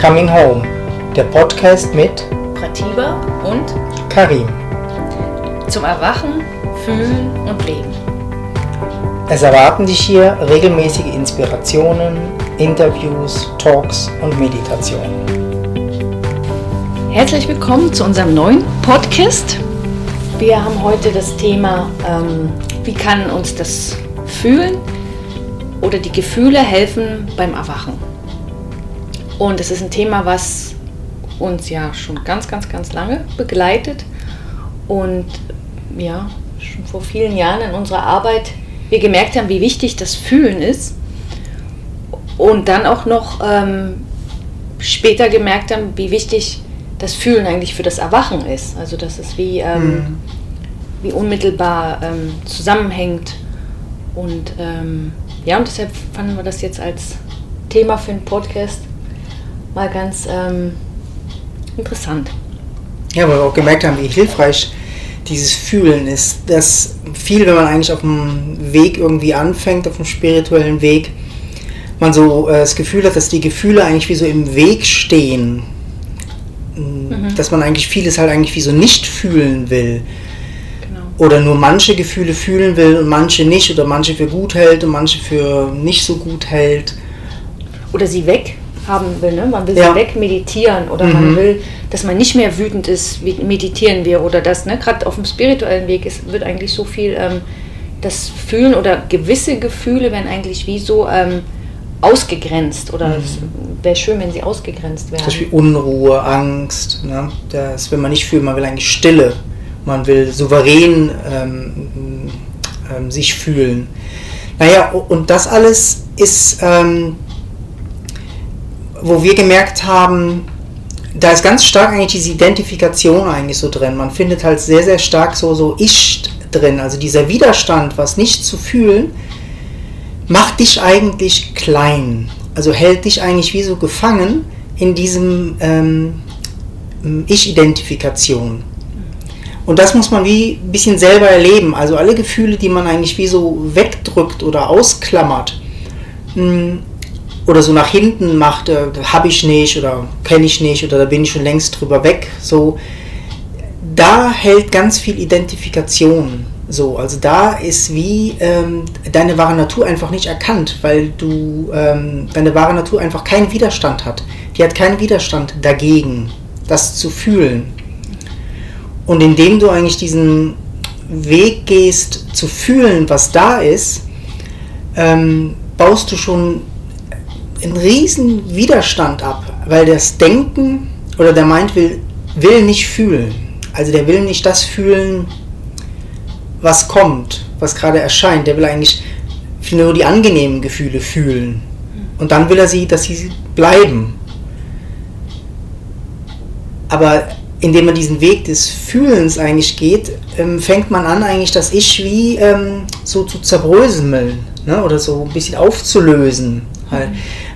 Coming Home, der Podcast mit Pratiba und Karim. zum Erwachen, Fühlen und Leben. Es erwarten dich hier regelmäßige Inspirationen, Interviews, Talks und Meditationen. Herzlich willkommen zu unserem neuen Podcast. Wir haben heute das Thema, ähm, wie kann uns das Fühlen oder die Gefühle helfen beim Erwachen. Und es ist ein Thema, was uns ja schon ganz, ganz, ganz lange begleitet und ja, schon vor vielen Jahren in unserer Arbeit wir gemerkt haben, wie wichtig das Fühlen ist und dann auch noch ähm, später gemerkt haben, wie wichtig das Fühlen eigentlich für das Erwachen ist. Also dass es wie, ähm, Mhm. wie unmittelbar ähm, zusammenhängt. Und ähm, ja, und deshalb fanden wir das jetzt als Thema für einen Podcast mal ganz ähm, interessant. Ja, weil wir auch gemerkt haben, wie hilfreich dieses Fühlen ist. Dass viel, wenn man eigentlich auf dem Weg irgendwie anfängt, auf dem spirituellen Weg, man so äh, das Gefühl hat, dass die Gefühle eigentlich wie so im Weg stehen. Mm, Dass man eigentlich vieles halt eigentlich wie so nicht fühlen will. Genau. Oder nur manche Gefühle fühlen will und manche nicht. Oder manche für gut hält und manche für nicht so gut hält. Oder sie weg haben will, ne? Man will Ja. weg meditieren oder Mhm. man will, dass man nicht mehr wütend ist, wie meditieren wir oder das, ne? Gerade auf dem spirituellen Weg ist, wird eigentlich so viel ähm, das Fühlen oder gewisse Gefühle werden eigentlich wie so ähm, ausgegrenzt oder es wäre schön, wenn sie ausgegrenzt Zum Beispiel werden. Unruhe, Angst. Ne? Das will man nicht fühlen, man will eigentlich Stille. Man will souverän ähm, ähm, sich fühlen. Naja, und das alles ist, ähm, wo wir gemerkt haben, da ist ganz stark eigentlich diese Identifikation eigentlich so drin. Man findet halt sehr, sehr stark so, so Ich drin. Also dieser Widerstand, was nicht zu fühlen, macht dich eigentlich klein. Also hält dich eigentlich wie so gefangen in diesem ähm, Ich-Identifikation. Und das muss man wie ein bisschen selber erleben. Also alle Gefühle, die man eigentlich wie so wegdrückt oder ausklammert mh, oder so nach hinten macht, äh, habe ich nicht oder kenne ich nicht oder da bin ich schon längst drüber weg. So, da hält ganz viel Identifikation. So, also da ist wie ähm, deine wahre Natur einfach nicht erkannt, weil du ähm, deine wahre Natur einfach keinen Widerstand hat. Die hat keinen Widerstand dagegen, das zu fühlen. Und indem du eigentlich diesen Weg gehst, zu fühlen, was da ist, ähm, baust du schon einen riesen Widerstand ab, weil das Denken oder der Mind will, will nicht fühlen. Also der will nicht das fühlen, was kommt, was gerade erscheint. Der will eigentlich nur die angenehmen Gefühle fühlen. Und dann will er sie, dass sie bleiben. Aber indem man diesen Weg des Fühlens eigentlich geht, ähm, fängt man an, eigentlich das Ich wie ähm, so zu zerbröseln ne? oder so ein bisschen aufzulösen. Halt.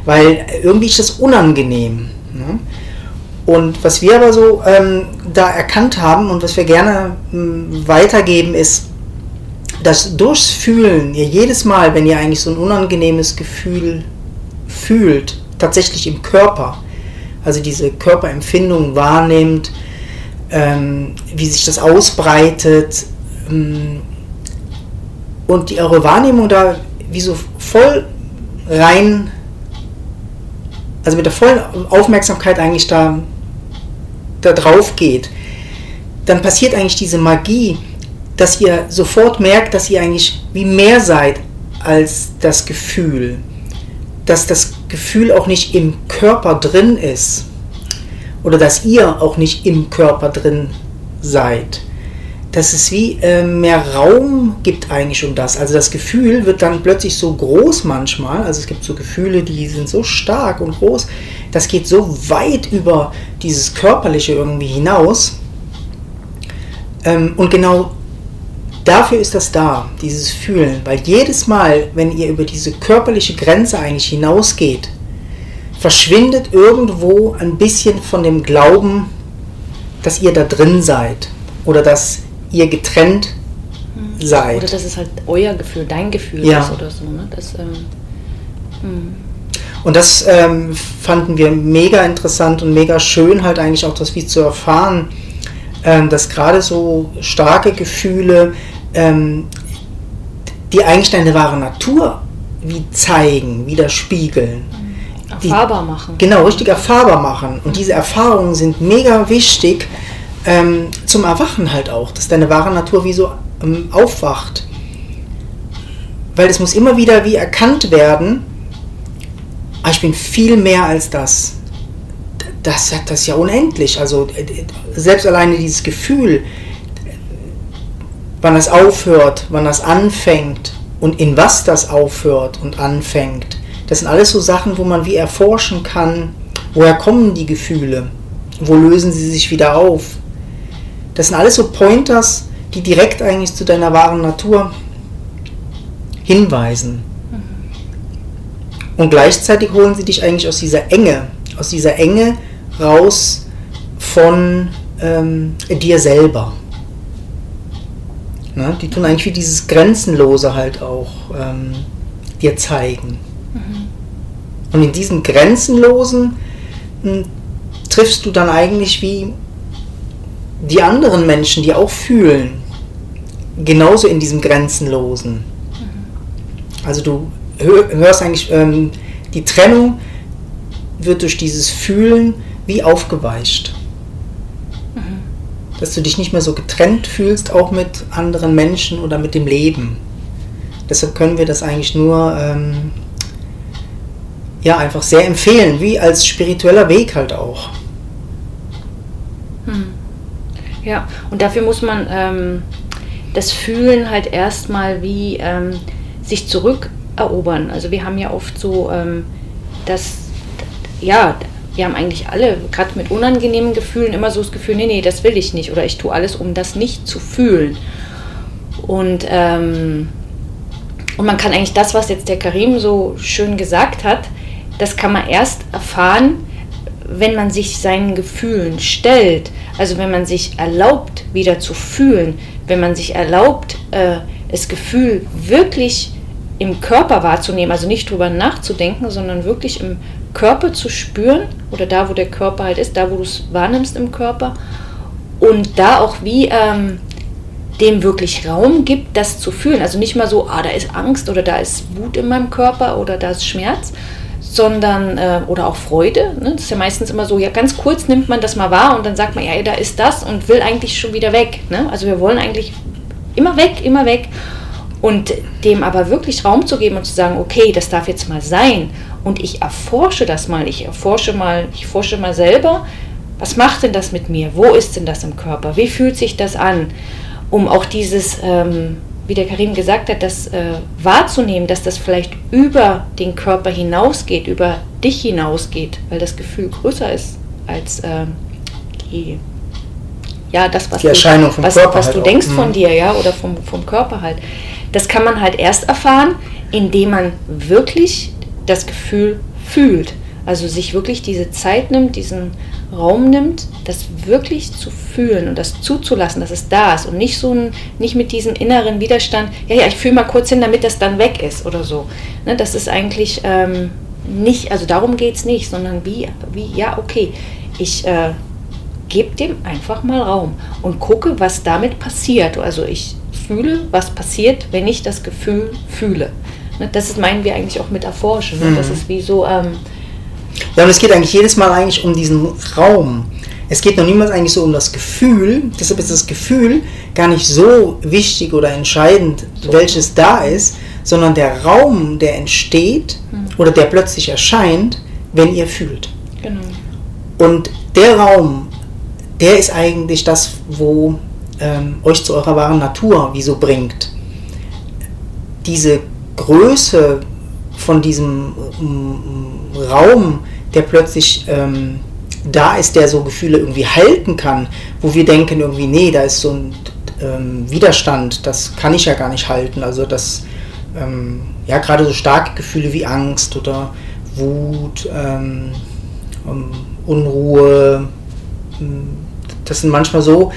Weil irgendwie ist das unangenehm. Ne? Und was wir aber so ähm, da erkannt haben und was wir gerne ähm, weitergeben, ist, dass durchs Fühlen, ihr jedes Mal, wenn ihr eigentlich so ein unangenehmes Gefühl fühlt, tatsächlich im Körper, also diese Körperempfindung wahrnehmt, ähm, wie sich das ausbreitet ähm, und die, eure Wahrnehmung da wie so voll rein, also mit der vollen Aufmerksamkeit eigentlich da, da drauf geht, dann passiert eigentlich diese Magie, dass ihr sofort merkt, dass ihr eigentlich wie mehr seid als das Gefühl. Dass das Gefühl auch nicht im Körper drin ist. Oder dass ihr auch nicht im Körper drin seid. Dass es wie äh, mehr Raum gibt eigentlich um das. Also das Gefühl wird dann plötzlich so groß manchmal. Also es gibt so Gefühle, die sind so stark und groß. Das geht so weit über dieses Körperliche irgendwie hinaus. Ähm, und genau dafür ist das da, dieses Fühlen. Weil jedes Mal, wenn ihr über diese körperliche Grenze eigentlich hinausgeht, verschwindet irgendwo ein bisschen von dem Glauben, dass ihr da drin seid. Oder dass ihr getrennt seid. Oder dass es halt euer Gefühl, dein Gefühl Ja. ist oder so. Ne? Das, ähm, hm. Und das ähm, fanden wir mega interessant und mega schön, halt eigentlich auch das wie zu erfahren, ähm, dass gerade so starke Gefühle, ähm, die eigentlich deine wahre Natur wie zeigen, widerspiegeln. Erfahrbar machen. Genau, richtig erfahrbar machen. Und diese Erfahrungen sind mega wichtig ähm, zum Erwachen halt auch, dass deine wahre Natur wie so ähm, aufwacht. Weil es muss immer wieder wie erkannt werden, ah, ich bin viel mehr als das. Das, das ist ja unendlich. Also selbst alleine dieses Gefühl, wann das aufhört, wann das anfängt und in was das aufhört und anfängt, das sind alles so Sachen, wo man wie erforschen kann, woher kommen die Gefühle, wo lösen sie sich wieder auf. Das sind alles so Pointers, die direkt eigentlich zu deiner wahren Natur hinweisen. Und gleichzeitig holen sie dich eigentlich aus dieser Enge, aus dieser Enge raus von ähm, dir selber. Ne? Die tun eigentlich wie dieses Grenzenlose halt auch ähm, dir zeigen. Mhm. Und in diesem Grenzenlosen mh, hm, triffst du dann eigentlich wie die anderen Menschen, die auch fühlen, genauso in diesem Grenzenlosen. Also du hörst eigentlich, ähm, die Trennung wird durch dieses Fühlen wie aufgeweicht. Mhm. Dass du dich nicht mehr so getrennt fühlst, auch mit anderen Menschen oder mit dem Leben. Deshalb können wir das eigentlich nur ähm, ja, einfach sehr empfehlen, wie als spiritueller Weg halt auch. Mhm. Ja, und dafür muss man ähm, das Fühlen halt erstmal wie ähm, sich zurückerobern. Also wir haben ja oft so ähm, das, ja, wir haben eigentlich alle, gerade mit unangenehmen Gefühlen, immer so das Gefühl, nee, nee, das will ich nicht oder ich tue alles, um das nicht zu fühlen. Und, ähm, und man kann eigentlich das, was jetzt der Karim so schön gesagt hat, das kann man erst erfahren, wenn man sich seinen Gefühlen stellt, also wenn man sich erlaubt, wieder zu fühlen, wenn man sich erlaubt, äh, das Gefühl wirklich im Körper wahrzunehmen, also nicht drüber nachzudenken, sondern wirklich im Körper zu spüren oder da, wo der Körper halt ist, da, wo du es wahrnimmst im Körper und da auch wie ähm, dem wirklich Raum gibt, das zu fühlen. Also nicht mal so, ah, da ist Angst oder da ist Wut in meinem Körper oder da ist Schmerz, sondern äh, oder auch Freude. Ne? Das ist ja meistens immer so, ja, ganz kurz nimmt man das mal wahr und dann sagt man, ja, da ist das und will eigentlich schon wieder weg. Ne? Also wir wollen eigentlich immer weg, immer weg. Und dem aber wirklich Raum zu geben und zu sagen, okay, das darf jetzt mal sein und ich erforsche das mal, ich erforsche mal, ich forsche mal selber, was macht denn das mit mir? Wo ist denn das im Körper? Wie fühlt sich das an? Um auch dieses ähm, wie der Karim gesagt hat, das äh, wahrzunehmen, dass das vielleicht über den Körper hinausgeht, über dich hinausgeht, weil das Gefühl größer ist als äh, die, ja, das, was, die Erscheinung du, vom was, Körper was halt du auch. denkst Mhm. von dir, ja, oder vom, vom Körper halt. Das kann man halt erst erfahren, indem man wirklich das Gefühl fühlt. Also sich wirklich diese Zeit nimmt, diesen Raum nimmt, das wirklich zu fühlen und das zuzulassen, dass es da ist und nicht so ein, nicht mit diesem inneren Widerstand, ja, ja, ich fühle mal kurz hin, damit das dann weg ist oder so. Ne, das ist eigentlich ähm, nicht, also darum geht es nicht, sondern wie, wie, ja, okay, ich äh, gebe dem einfach mal Raum und gucke, was damit passiert. Also ich fühle, was passiert, wenn ich das Gefühl fühle. Ne, das ist, meinen wir eigentlich auch mit Erforschen. Ne? Das Mhm. ist wie so, ähm, Ja, und es geht eigentlich jedes Mal eigentlich um diesen Raum. Es geht noch niemals eigentlich so um das Gefühl. Deshalb ist das Gefühl gar nicht so wichtig oder entscheidend, welches da ist, sondern der Raum, der entsteht oder der plötzlich erscheint, wenn ihr fühlt. genau. Und der Raum, der ist eigentlich das, wo ähm, euch zu eurer wahren Natur wie so bringt. Diese Größe von diesem ähm, Raum, der plötzlich ähm, da ist, der so Gefühle irgendwie halten kann, wo wir denken irgendwie, nee, da ist so ein ähm, Widerstand, das kann ich ja gar nicht halten. Also das, ähm, ja, gerade so starke Gefühle wie Angst oder Wut, ähm, ähm, Unruhe, das sind manchmal so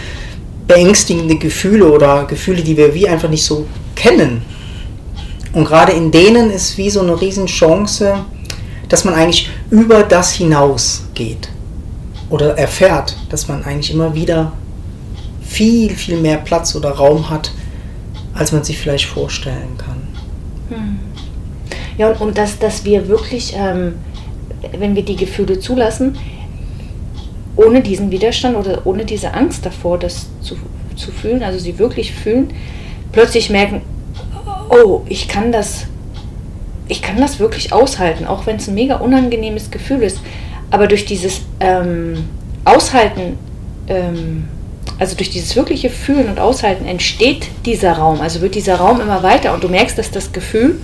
beängstigende Gefühle oder Gefühle, die wir wie einfach nicht so kennen. Und gerade in denen ist wie so eine Riesenchance, dass man eigentlich über das hinausgeht oder erfährt, dass man eigentlich immer wieder viel, viel mehr Platz oder Raum hat, als man sich vielleicht vorstellen kann. Hm. Ja, und, und dass, dass wir wirklich, ähm, wenn wir die Gefühle zulassen, ohne diesen Widerstand oder ohne diese Angst davor, das zu, zu fühlen, also sie wirklich fühlen, plötzlich merken, oh, ich kann das, ich kann das wirklich aushalten, auch wenn es ein mega unangenehmes Gefühl ist. Aber durch dieses ähm, Aushalten, ähm, also durch dieses wirkliche Fühlen und Aushalten entsteht dieser Raum, also wird dieser Raum immer weiter und du merkst, dass das Gefühl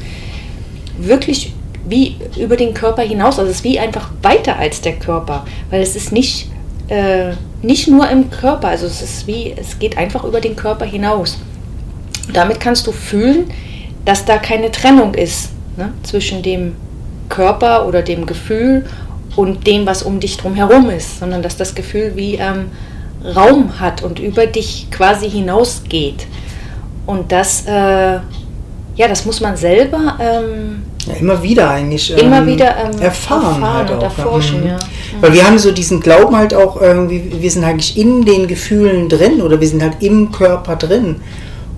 wirklich wie über den Körper hinaus, also es ist wie einfach weiter als der Körper, weil es ist nicht äh, nicht nur im Körper, also es ist wie, es geht einfach über den Körper hinaus. Damit kannst du fühlen, dass da keine Trennung ist ne, zwischen dem Körper oder dem Gefühl und dem, was um dich drum herum ist, sondern dass das Gefühl wie ähm, Raum hat und über dich quasi hinausgeht. Und das, äh, ja, das muss man selber ähm, ja, immer wieder eigentlich immer ähm, wieder ähm, erfahren, erfahren halt und erforschen. Ja. Weil wir haben so diesen Glauben halt auch irgendwie, wir sind eigentlich in den Gefühlen drin oder wir sind halt im Körper drin.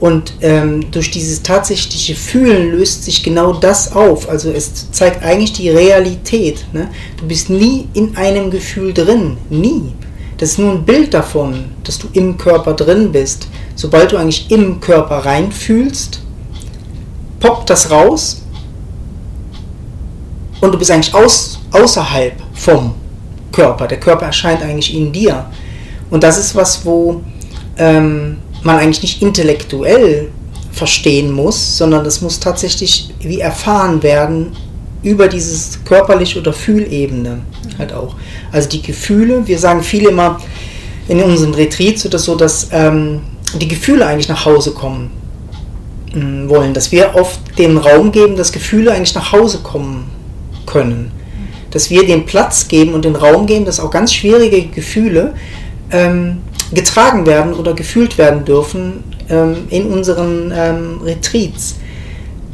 Und ähm, durch dieses tatsächliche Fühlen löst sich genau das auf. Also es zeigt eigentlich die Realität. Ne? Du bist nie in einem Gefühl drin. Nie. Das ist nur ein Bild davon, dass du im Körper drin bist. Sobald du eigentlich im Körper reinfühlst, poppt das raus und du bist eigentlich aus, außerhalb vom Körper. Der Körper erscheint eigentlich in dir. Und das ist was, wo ähm, man eigentlich nicht intellektuell verstehen muss, sondern das muss tatsächlich wie erfahren werden über dieses körperliche oder Fühlebene halt auch. Also die Gefühle, wir sagen viele immer in unseren Retreats oder so, dass ähm, die Gefühle eigentlich nach Hause kommen äh, wollen, dass wir oft den Raum geben, dass Gefühle eigentlich nach Hause kommen können. Dass wir den Platz geben und den Raum geben, dass auch ganz schwierige Gefühle ähm, getragen werden oder gefühlt werden dürfen ähm, in unseren ähm, Retreats.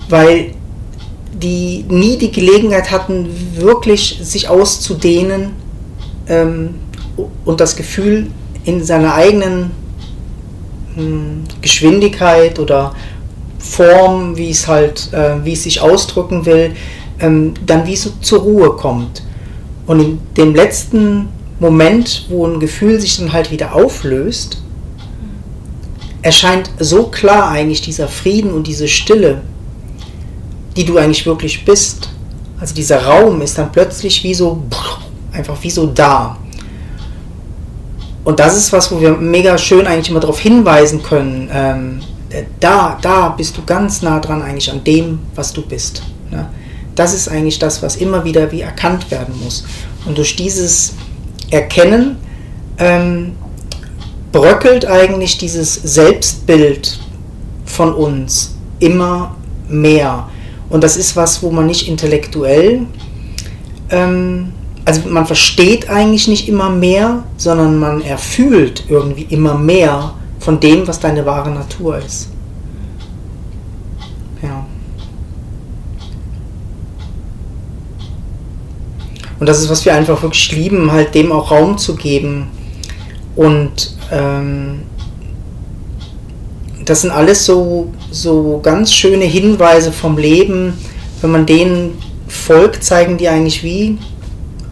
Weil die nie die Gelegenheit hatten, wirklich sich auszudehnen ähm, und das Gefühl in seiner eigenen hm, Geschwindigkeit oder Form, wie es halt, äh, wie es sich ausdrücken will, ähm, dann wie so zur Ruhe kommt. Und in dem letzten Moment, wo ein Gefühl sich dann halt wieder auflöst, erscheint so klar eigentlich dieser Frieden und diese Stille, die du eigentlich wirklich bist. Also dieser Raum ist dann plötzlich wie so, einfach wie so da. Und das ist was, wo wir mega schön eigentlich immer darauf hinweisen können. Ähm, da, da bist du ganz nah dran eigentlich an dem, was du bist. Ne? Das ist eigentlich das, was immer wieder wie erkannt werden muss. Und durch dieses Erkennen ähm, bröckelt eigentlich dieses Selbstbild von uns immer mehr. Und das ist was, wo man nicht intellektuell, ähm, also man versteht eigentlich nicht immer mehr, sondern man erfühlt irgendwie immer mehr von dem, was deine wahre Natur ist. Und das ist, was wir einfach wirklich lieben, halt dem auch Raum zu geben. Und ähm, das sind alles so, so ganz schöne Hinweise vom Leben. Wenn man denen folgt, zeigen die eigentlich wie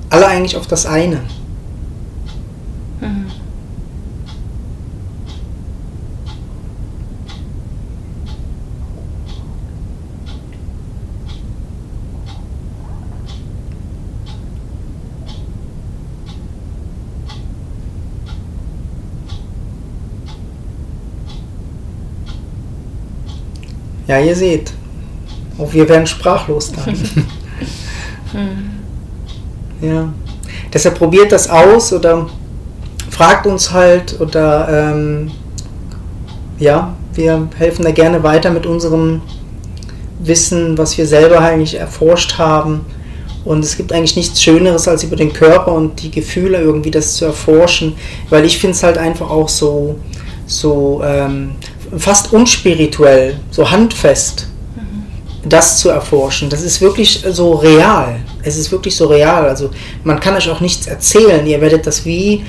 alle eigentlich auf das eine. Ja, ihr seht. Auch wir werden sprachlos dann. ja. Deshalb probiert das aus oder fragt uns halt oder ähm, ja, wir helfen da gerne weiter mit unserem Wissen, was wir selber eigentlich erforscht haben. Und es gibt eigentlich nichts Schöneres, als über den Körper und die Gefühle irgendwie das zu erforschen, weil ich finde es halt einfach auch so, so ähm, fast unspirituell, so handfest, mhm. das zu erforschen. Das ist wirklich so real. es ist wirklich so real. Also man kann euch auch nichts erzählen. Ihr werdet das wie,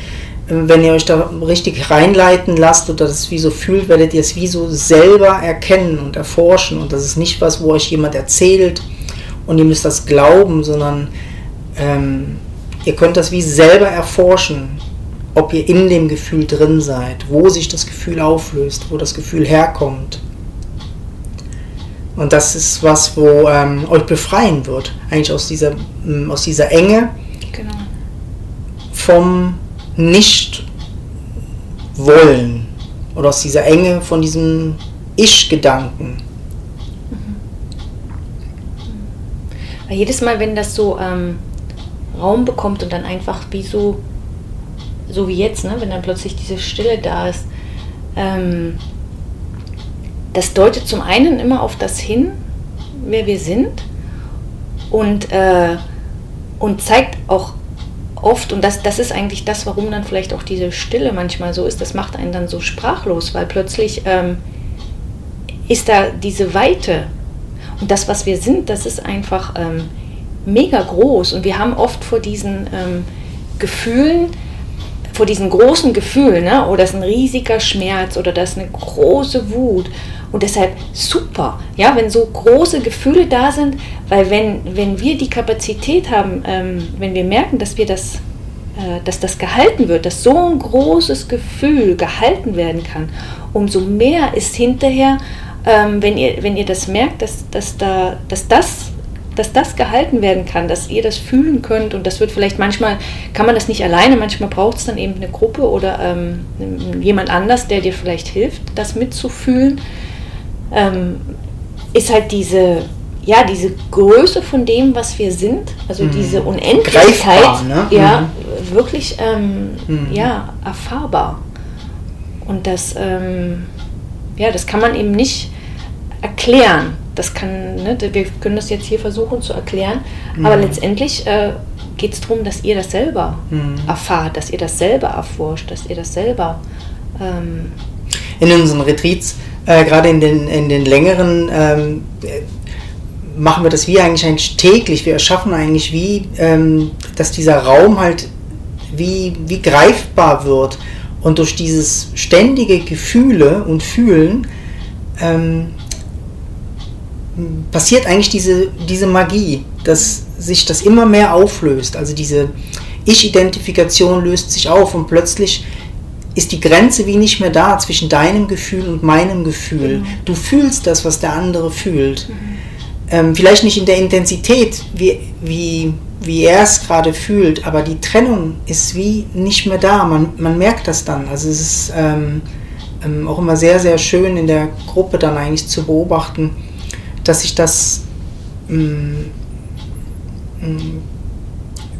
wenn ihr euch da richtig reinleiten lasst oder das wie so fühlt, werdet ihr es wie so selber erkennen und erforschen. Und das ist nicht was, wo euch jemand erzählt und ihr müsst das glauben, sondern ähm, ihr könnt das wie selber erforschen, ob ihr in dem Gefühl drin seid, wo sich das Gefühl auflöst, wo das Gefühl herkommt. Und das ist was, wo ähm, euch befreien wird, eigentlich aus dieser, ähm, aus dieser Enge genau. vom Nicht-Wollen oder aus dieser Enge von diesem Ich-Gedanken. Weil jedes Mal, wenn das so ähm, Raum bekommt und dann einfach wie so, so wie jetzt, ne, wenn dann plötzlich diese Stille da ist, ähm, das deutet zum einen immer auf das hin, wer wir sind und, äh, und zeigt auch oft, und das, das ist eigentlich das, warum dann vielleicht auch diese Stille manchmal so ist, das macht einen dann so sprachlos, weil plötzlich ähm, ist da diese Weite und das, was wir sind, das ist einfach ähm, mega groß. Und wir haben oft vor diesen ähm, Gefühlen, vor diesen großen Gefühlen, ne? oder das ist ein riesiger Schmerz oder das ist eine große Wut. Und deshalb super, ja, wenn so große Gefühle da sind, weil wenn, wenn wir die Kapazität haben, ähm, wenn wir merken, dass wir das, äh, dass das gehalten wird, dass so ein großes Gefühl gehalten werden kann, umso mehr ist hinterher ähm, wenn, ihr, wenn ihr das merkt, dass, dass, da, dass, das, dass das gehalten werden kann, dass ihr das fühlen könnt und das wird vielleicht manchmal, kann man das nicht alleine, manchmal braucht es dann eben eine Gruppe oder ähm, jemand anders, der dir vielleicht hilft, das mitzufühlen, ähm, ist halt diese, ja, diese Größe von dem, was wir sind, also mhm. diese Unendlichkeit, Greifbar, ne? ja, mhm. wirklich ähm, mhm. ja, erfahrbar. Und das, ähm, ja, das kann man eben nicht erklären. Das kann, ne, wir können das jetzt hier versuchen zu erklären, mhm. aber letztendlich äh, geht es darum, dass ihr das selber mhm. erfahrt, dass ihr das selber erforscht, dass ihr das selber. Ähm in unseren Retreats, äh, gerade in den, in den längeren, ähm, machen wir das wie eigentlich, eigentlich täglich. Wir erschaffen eigentlich wie, ähm, dass dieser Raum halt wie, wie greifbar wird. Und durch dieses ständige Gefühle und Fühlen ähm, passiert eigentlich diese, diese Magie, dass sich das immer mehr auflöst. Also diese Ich-Identifikation löst sich auf und plötzlich ist die Grenze wie nicht mehr da zwischen deinem Gefühl und meinem Gefühl. Mhm. Du fühlst das, was der andere fühlt. Mhm. Ähm, vielleicht nicht in der Intensität, wie, wie, wie er es gerade fühlt, aber die Trennung ist wie nicht mehr da. Man, man merkt das dann. Also es ist ähm, ähm, auch immer sehr, sehr schön in der Gruppe dann eigentlich zu beobachten, dass sich das, mh, mm, mh, mm,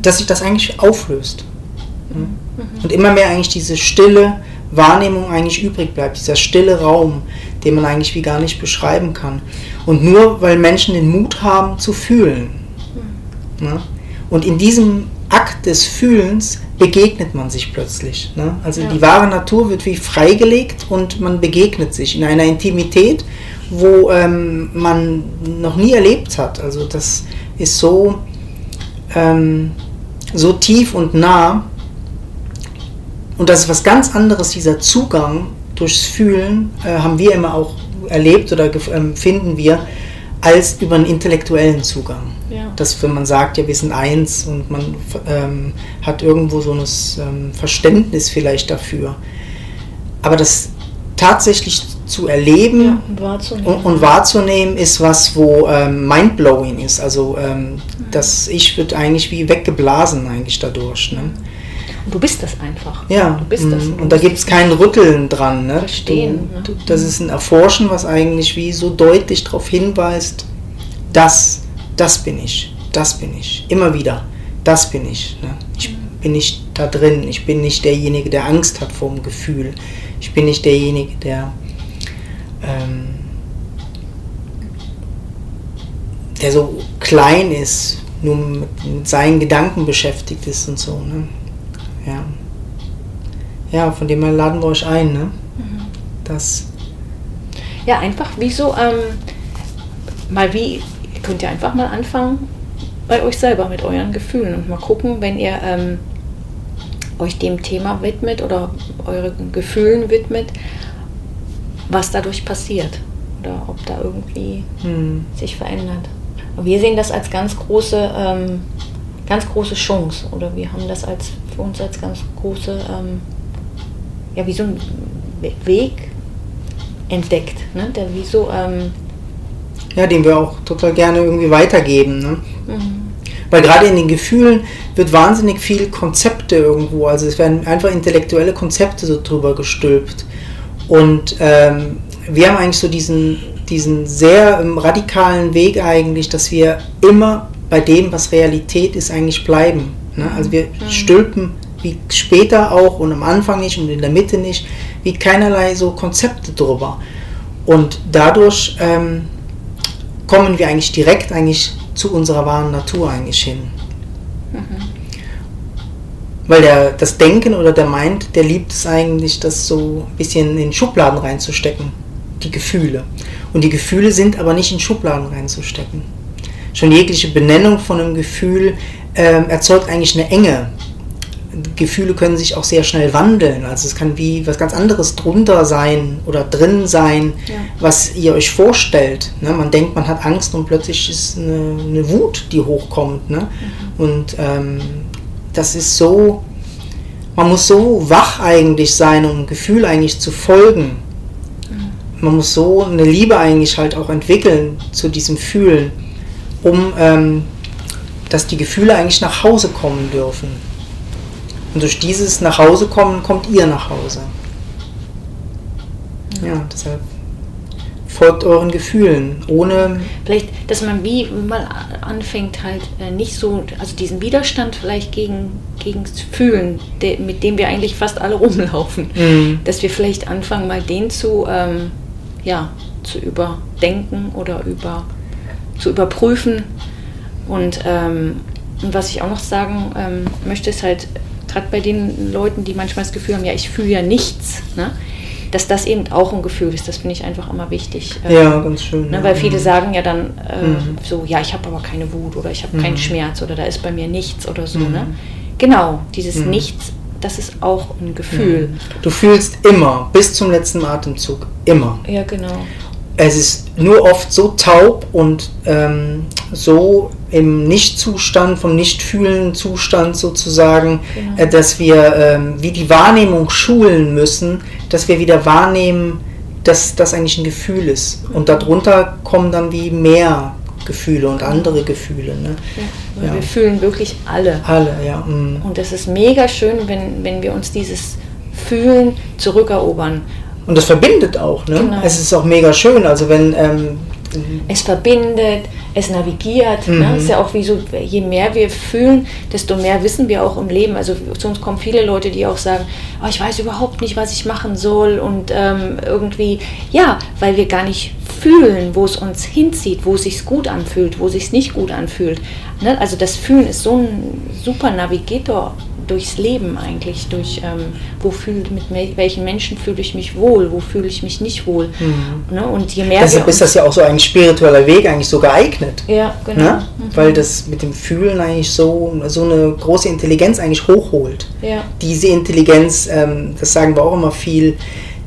dass sich das eigentlich auflöst. Mhm. Und immer mehr eigentlich diese stille Wahrnehmung eigentlich übrig bleibt, dieser stille Raum, den man eigentlich wie gar nicht beschreiben kann. Und nur weil Menschen den Mut haben zu fühlen. Mhm. Ne? Und in diesem Akt des Fühlens begegnet man sich plötzlich. Ne? Also ja. die wahre Natur wird wie freigelegt und man begegnet sich in einer Intimität, wo ähm, man noch nie erlebt hat. Also das ist so, ähm, so tief und nah. Und das ist was ganz anderes, dieser Zugang durchs Fühlen, äh, haben wir immer auch erlebt oder empfinden ähm, wir, als über einen intellektuellen Zugang. Ja. Dass wenn man sagt, ja, wir sind eins und man ähm, hat irgendwo so ein ähm, Verständnis vielleicht dafür. Aber das tatsächlich zu erleben ja, und, wahrzunehmen. Und, und, wahrzunehmen ist was, wo ähm, mindblowing ist. Also ähm, das Ich wird eigentlich wie weggeblasen eigentlich dadurch. Ne? Und du bist das einfach. Ja, du bist das. Mhm. Und da gibt es kein Rütteln dran. Ne? Verstehen. Du, du, das ist ein Erforschen, was eigentlich wie so deutlich darauf hinweist, das, das bin ich, das bin ich. Immer wieder, das bin ich. Ne? Ich mhm. bin nicht da drin. Ich bin nicht derjenige, der Angst hat vor dem Gefühl. Ich bin nicht derjenige, der ähm, der so klein ist, nur mit, mit, seinen Gedanken beschäftigt ist und so. Ne? Ja. ja, von dem her laden wir euch ein. Ne? Mhm. Das ja, einfach wie so, ähm, mal wie, ihr könnt ja einfach mal anfangen, bei euch selber mit euren Gefühlen und mal gucken, wenn ihr ähm, euch dem Thema widmet oder euren Gefühlen widmet, was dadurch passiert oder ob da irgendwie hm. sich verändert. Wir sehen das als ganz große, ähm, ganz große Chance oder wir haben das als für uns als ganz große, ähm, ja wie so ein Weg entdeckt, ne? der wie so ähm, ja, den wir auch total gerne irgendwie weitergeben. Ne? Mhm. Weil gerade in den Gefühlen wird wahnsinnig viel Konzepte irgendwo, also es werden einfach intellektuelle Konzepte so drüber gestülpt. Und ähm, wir haben eigentlich so diesen, diesen sehr ähm, radikalen Weg eigentlich, dass wir immer bei dem, was Realität ist, eigentlich bleiben. Ne? Also wir mhm. stülpen wie später auch und am Anfang nicht und in der Mitte nicht, wie keinerlei so Konzepte drüber. Und dadurch ähm, kommen wir eigentlich direkt eigentlich zu unserer wahren Natur eigentlich hin. Weil der, das Denken oder der Meint, der liebt es eigentlich, das so ein bisschen in Schubladen reinzustecken, die Gefühle. Und die Gefühle sind aber nicht in Schubladen reinzustecken. Schon jegliche Benennung von einem Gefühl äh, erzeugt eigentlich eine Enge. Gefühle können sich auch sehr schnell wandeln. Also es kann wie was ganz anderes drunter sein oder drin sein, ja. was ihr euch vorstellt. Ne? Man denkt, man hat Angst und plötzlich ist eine, eine Wut, die hochkommt. Ne? Mhm. Und ähm, das ist so, man muss so wach eigentlich sein, um Gefühl eigentlich zu folgen. Man muss so eine Liebe eigentlich halt auch entwickeln zu diesem Fühlen, um ähm, dass die Gefühle eigentlich nach Hause kommen dürfen. Und durch dieses nach Hause kommen kommt ihr nach Hause. Ja, deshalb folgt euren Gefühlen, ohne. Vielleicht, dass man wie mal anfängt, halt äh, nicht so, also diesen Widerstand vielleicht gegen, gegen Fühlen, de, mit dem wir eigentlich fast alle rumlaufen, mhm. dass wir vielleicht anfangen, mal den zu, ähm, ja, zu überdenken oder über, zu überprüfen. Und, ähm, und was ich auch noch sagen ähm, möchte, ist halt, gerade bei den Leuten, die manchmal das Gefühl haben, ja, ich fühle ja nichts, ne? Dass das eben auch ein Gefühl ist. Das finde ich einfach immer wichtig. Ähm, ja, ganz schön. Ne? Weil viele sagen ja dann äh, mhm. so, ja, ich habe aber keine Wut oder ich habe mhm. keinen Schmerz oder da ist bei mir nichts oder so. Ne? Mhm. Ne? Genau, dieses mhm. Nichts, das ist auch ein Gefühl. Mhm. Du fühlst immer, bis zum letzten Atemzug, immer. Ja, genau es ist nur oft so taub und ähm, so im Nichtzustand, vom Nichtfühlen Zustand sozusagen, genau. äh, dass wir ähm, wie die Wahrnehmung schulen müssen, dass wir wieder wahrnehmen, dass das eigentlich ein Gefühl ist. Und darunter kommen dann wie mehr Gefühle und andere Gefühle. Ne? Ja, ja. Wir fühlen wirklich alle. Alle, ja. Mm. Und es ist mega schön, wenn, wenn wir uns dieses Fühlen zurückerobern. Und das verbindet auch, ne? Genau. Es ist auch mega schön. Also wenn ähm, es verbindet, es navigiert. Ne? Mhm. Ne? Ist ja auch wie so, je mehr wir fühlen, desto mehr wissen wir auch im Leben. Also zu uns kommen viele Leute, die auch sagen, oh, ich weiß überhaupt nicht, was ich machen soll. Und ähm, irgendwie, ja, weil wir gar nicht fühlen, wo es uns hinzieht, wo es sich gut anfühlt, wo es sich nicht gut anfühlt. Ne? Also das Fühlen ist so ein super Navigator durchs Leben eigentlich, durch ähm, wo fühl, mit welchen Menschen fühle ich mich wohl, wo fühle ich mich nicht wohl. Mhm. Ne? Und je mehr Deshalb ist das ja auch so ein spiritueller Weg eigentlich so geeignet. Ja, genau. Ne? Mhm. Weil das mit dem Fühlen eigentlich so, so eine große Intelligenz eigentlich hochholt. Ja. Diese Intelligenz, ähm, das sagen wir auch immer viel,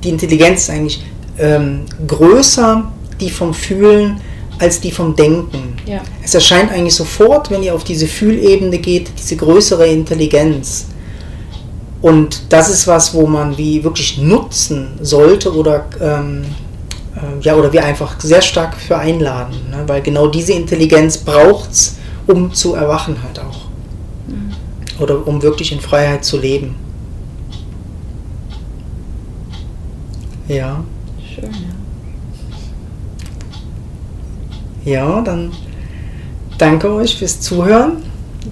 die Intelligenz ist eigentlich ähm, größer, die vom Fühlen, als die vom Denken. Ja. Es erscheint eigentlich sofort, wenn ihr auf diese Fühlebene geht, diese größere Intelligenz. Und das ist was, wo man wie wirklich nutzen sollte oder ähm, äh, ja oder wir einfach sehr stark für einladen, ne? weil genau diese Intelligenz braucht es, um zu erwachen halt auch mhm. oder um wirklich in Freiheit zu leben. Ja. Ja, dann danke euch fürs Zuhören.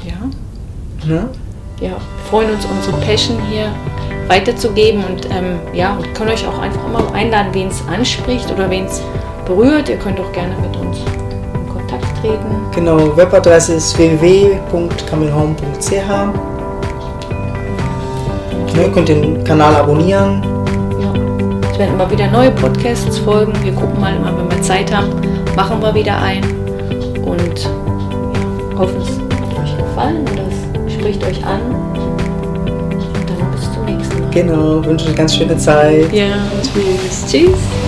Ja. Ne? Ja, freuen uns, unsere Passion hier weiterzugeben und ähm, ja, und können euch auch einfach immer einladen, wen es anspricht oder wen es berührt. Ihr könnt auch gerne mit uns in Kontakt treten. Genau, Webadresse ist www.camelhome.ch. Ne, ihr könnt den Kanal abonnieren. Ja. Es werden immer wieder neue Podcasts folgen. Wir gucken mal immer, wenn wir Zeit haben machen wir wieder ein. Und ja, hoffe, es hat euch gefallen oder es spricht euch an. Und dann bis zum nächsten Mal. Genau, wünsche eine ganz schöne Zeit. Ja. Tschüss. Tschüss.